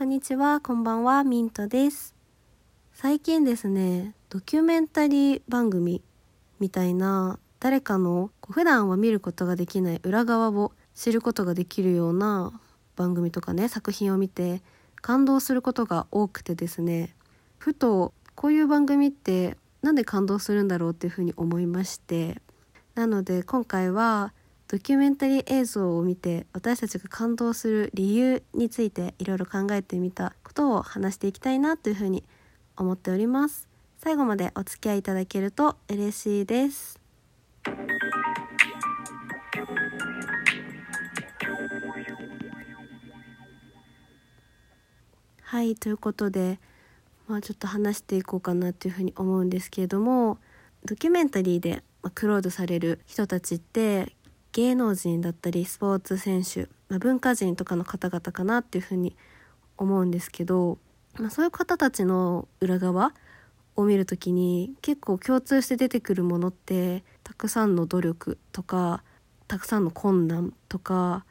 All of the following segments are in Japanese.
こんにちは、こんばんは、ミントです。最近ですね、ドキュメンタリー番組みたいな誰かのこう普段は見ることができない裏側を知ることができるような番組とかね、作品を見て感動することが多くてですね、ふとこういう番組ってなんで感動するんだろうっていうふうに思いまして、なので今回はドキュメンタリー映像を見て私たちが感動する理由についていろいろ考えてみたことを話していきたいなというふうに思っております。最後までお付き合いいただけると嬉しいです。はいということでまあちょっと話していこうかなというふうに思うんですけれどもドキュメンタリーでクローズされる人たちって芸能人だったりスポーツ選手、まあ、文化人とかの方々かなっていうふうに思うんですけど、まあ、そういう方たちの裏側を見るときに結構共通して出てくるものってたくさんの努力とかたくさんの困難とか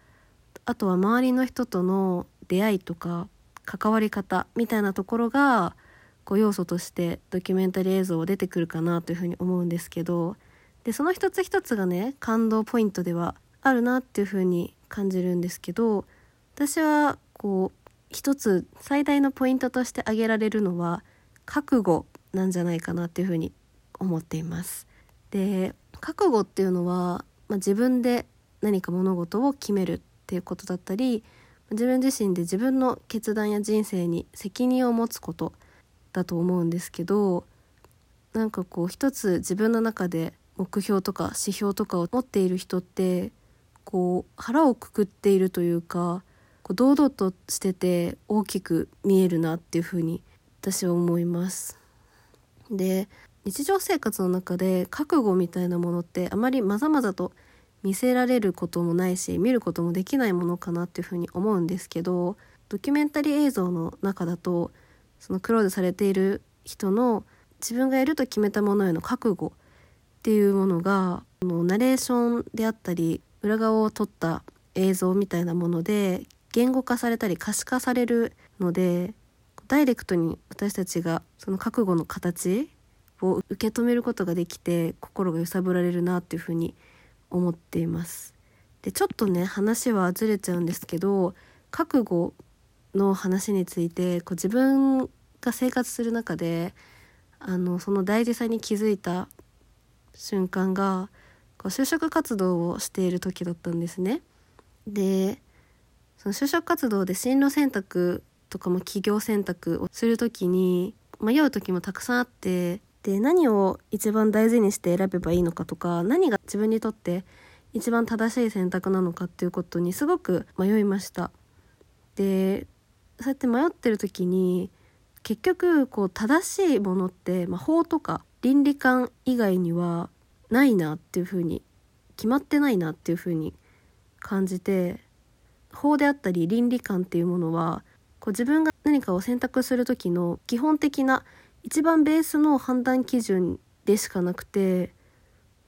あとは周りの人との出会いとか関わり方みたいなところがこう要素としてドキュメンタリー映像は出てくるかなというふうに思うんですけどでその一つ一つがね感動ポイントではあるなっていう風に感じるんですけど私はこう一つ最大のポイントとして挙げられるのは覚悟なんじゃないかなっていう風に思っています。で覚悟っていうのは、まあ、自分で何か物事を決めるっていうことだったり自分自身で自分の決断や人生に責任を持つことだと思うんですけどなんかこう一つ自分の中で目標とか指標とかを持っている人ってこう腹をくくっているというかこう堂々としてて大きく見えるなっていうふうに私は思います。で日常生活の中で覚悟みたいなものってあまりまざまざと見せられることもないし見ることもできないものかなっていうふうに思うんですけどドキュメンタリー映像の中だとそのクローズされている人の自分がやると決めたものへの覚悟っていうものがのナレーションであったり裏側を撮った映像みたいなもので言語化されたり可視化されるのでダイレクトに私たちがその覚悟の形を受け止めることができて心が揺さぶられるなっていうふうに思っています。でちょっとね話はずれちゃうんですけど覚悟の話についてこう自分が生活する中であのその大事さに気づいた瞬間がこう就職活動をしている時だったんですね。でその就職活動で進路選択とかも企業選択をする時に迷う時もたくさんあってで何を一番大事にして選べばいいのかとか何が自分にとって一番正しい選択なのかっていうことにすごく迷いました。でそうやって迷ってる時に結局こう正しいものって、まあ、法とか倫理観以外にはないなっていうふうに決まってないなっていうふうに感じて法であったり倫理観っていうものはこう自分が何かを選択する時の基本的な一番ベースの判断基準でしかなくて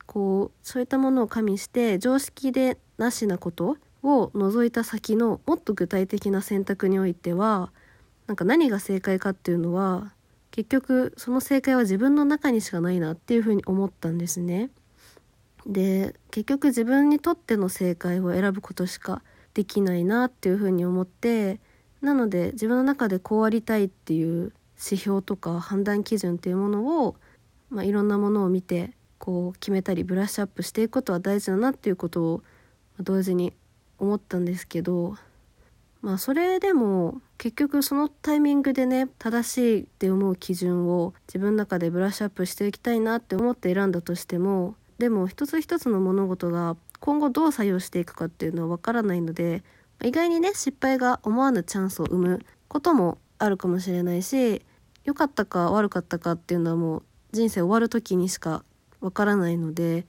こうそういったものを加味して常識でなしなことを除いた先のもっと具体的な選択においてはなんか何が正解かっていうのは結局その正解は自分の中にしかないなっていうふうに思ったんですね。で結局自分にとっての正解を選ぶことしかできないなっていうふうに思ってなので自分の中でこうありたいっていう指標とか判断基準っていうものを、まあ、いろんなものを見てこう決めたりブラッシュアップしていくことは大事だなっていうことを同時に思ったんですけどまあそれでも結局そのタイミングでね正しいって思う基準を自分の中でブラッシュアップしていきたいなって思って選んだとしてもでも一つ一つの物事が今後どう作用していくかっていうのはわからないので意外にね失敗が思わぬチャンスを生むこともあるかもしれないし良かったか悪かったかっていうのはもう人生終わる時にしかわからないので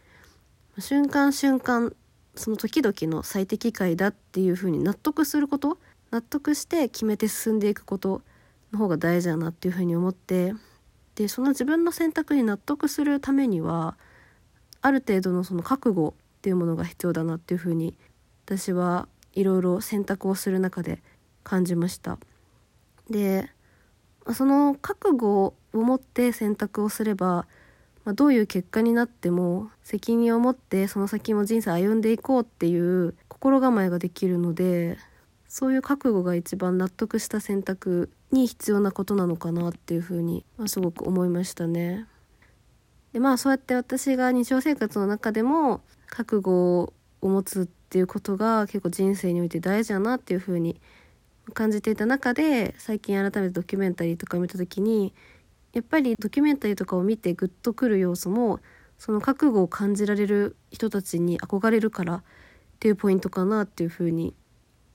瞬間瞬間その時々の最適解だっていうふうに納得すること納得して決めて進んでいくことの方が大事だなっていうふうに思ってでその自分の選択に納得するためにはある程度のその覚悟っていうものが必要だなっていうふうに私はいろいろ選択をする中で感じました。でその覚悟を持って選択をすれば、まあ、どういう結果になっても責任を持ってその先も人生歩んでいこうっていう心構えができるのでそういう覚悟が一番納得した選択に必要なことなのかなっていうふうに、まあ、すごく思いましたね。でまあそうやって私が日常生活の中でも覚悟を持つっていうことが結構人生において大事だなっていうふうに感じていた中で最近改めてドキュメンタリーとか見た時にやっぱりドキュメンタリーとかを見てグッとくる要素もその覚悟を感じられる人たちに憧れるからっていうポイントかなっていうふうに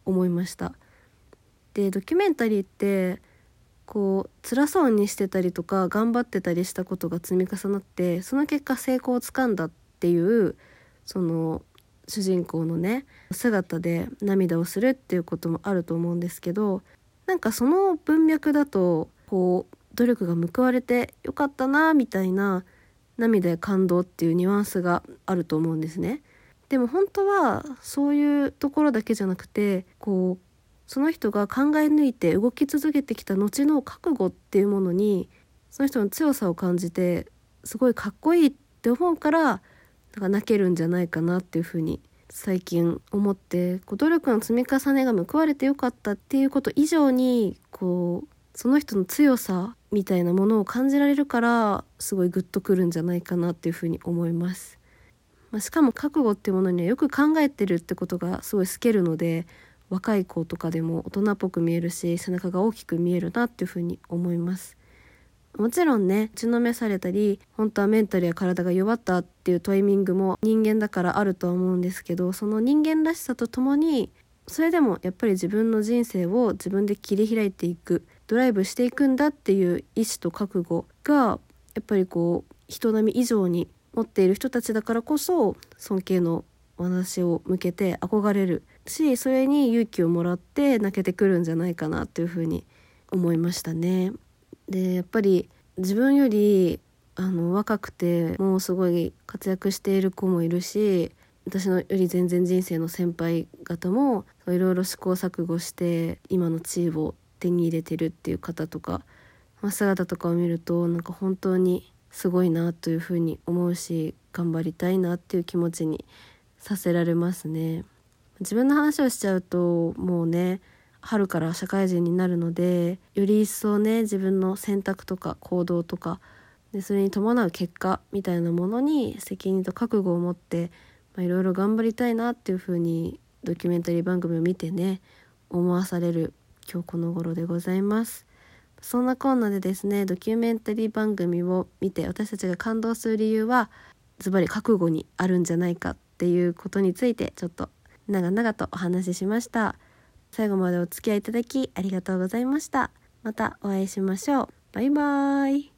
思いました。でドキュメンタリーってこう辛そうにしてたりとか頑張ってたりしたことが積み重なってその結果成功をつかんだっていうその主人公のね姿で涙をするっていうこともあると思うんですけどなんかその文脈だとこう努力が報われてよかったなみたいな涙や感動っていうニュアンスがあると思うんですね。でも本当はそういうところだけじゃなくてこうその人が考え抜いて動き続けてきた後の覚悟っていうものにその人の強さを感じてすごいかっこいいって思うからなんか泣けるんじゃないかなっていうふうに最近思ってこう努力の積み重ねが報われてよかったっていうこと以上にこうその人の強さみたいなものを感じられるからすごいグッとくるんじゃないかなっていうふうに思います。まあ、しかも覚悟っていうものにはよく考えてるってことがすごい透けるので若い子とかでも大人っぽく見えるし背中が大きく見えるなっていうふうに思います。もちろんね打ちのめされたり本当はメンタルや体が弱ったっていうタイミングも人間だからあるとは思うんですけどその人間らしさとともにそれでもやっぱり自分の人生を自分で切り開いていくドライブしていくんだっていう意志と覚悟がやっぱりこう人並み以上に持っている人たちだからこそ尊敬の話を向けて憧れるしそれに勇気をもらって泣けてくるんじゃないかなというふうに思いましたね。でやっぱり自分よりあの若くてもうすごい活躍している子もいるし私のより全然人生の先輩方もいろいろ試行錯誤して今の地位を手に入れてるっていう方とか、まあ、姿とかを見るとなんか本当にすごいなというふうに思うし頑張りたいなっていう気持ちにさせられますね。自分の話をしちゃうともうね春から社会人になるのでより一層ね自分の選択とか行動とかでそれに伴う結果みたいなものに責任と覚悟を持っていろいろ頑張りたいなっていうふうにドキュメンタリー番組を見てね思わされる今日この頃でございますそんなこんなでですねドキュメンタリー番組を見て私たちが感動する理由はズバリ覚悟にあるんじゃないかっていうことについてちょっと長々とお話ししました。最後までお付き合いいただきありがとうございました。またお会いしましょう。バイバーイ。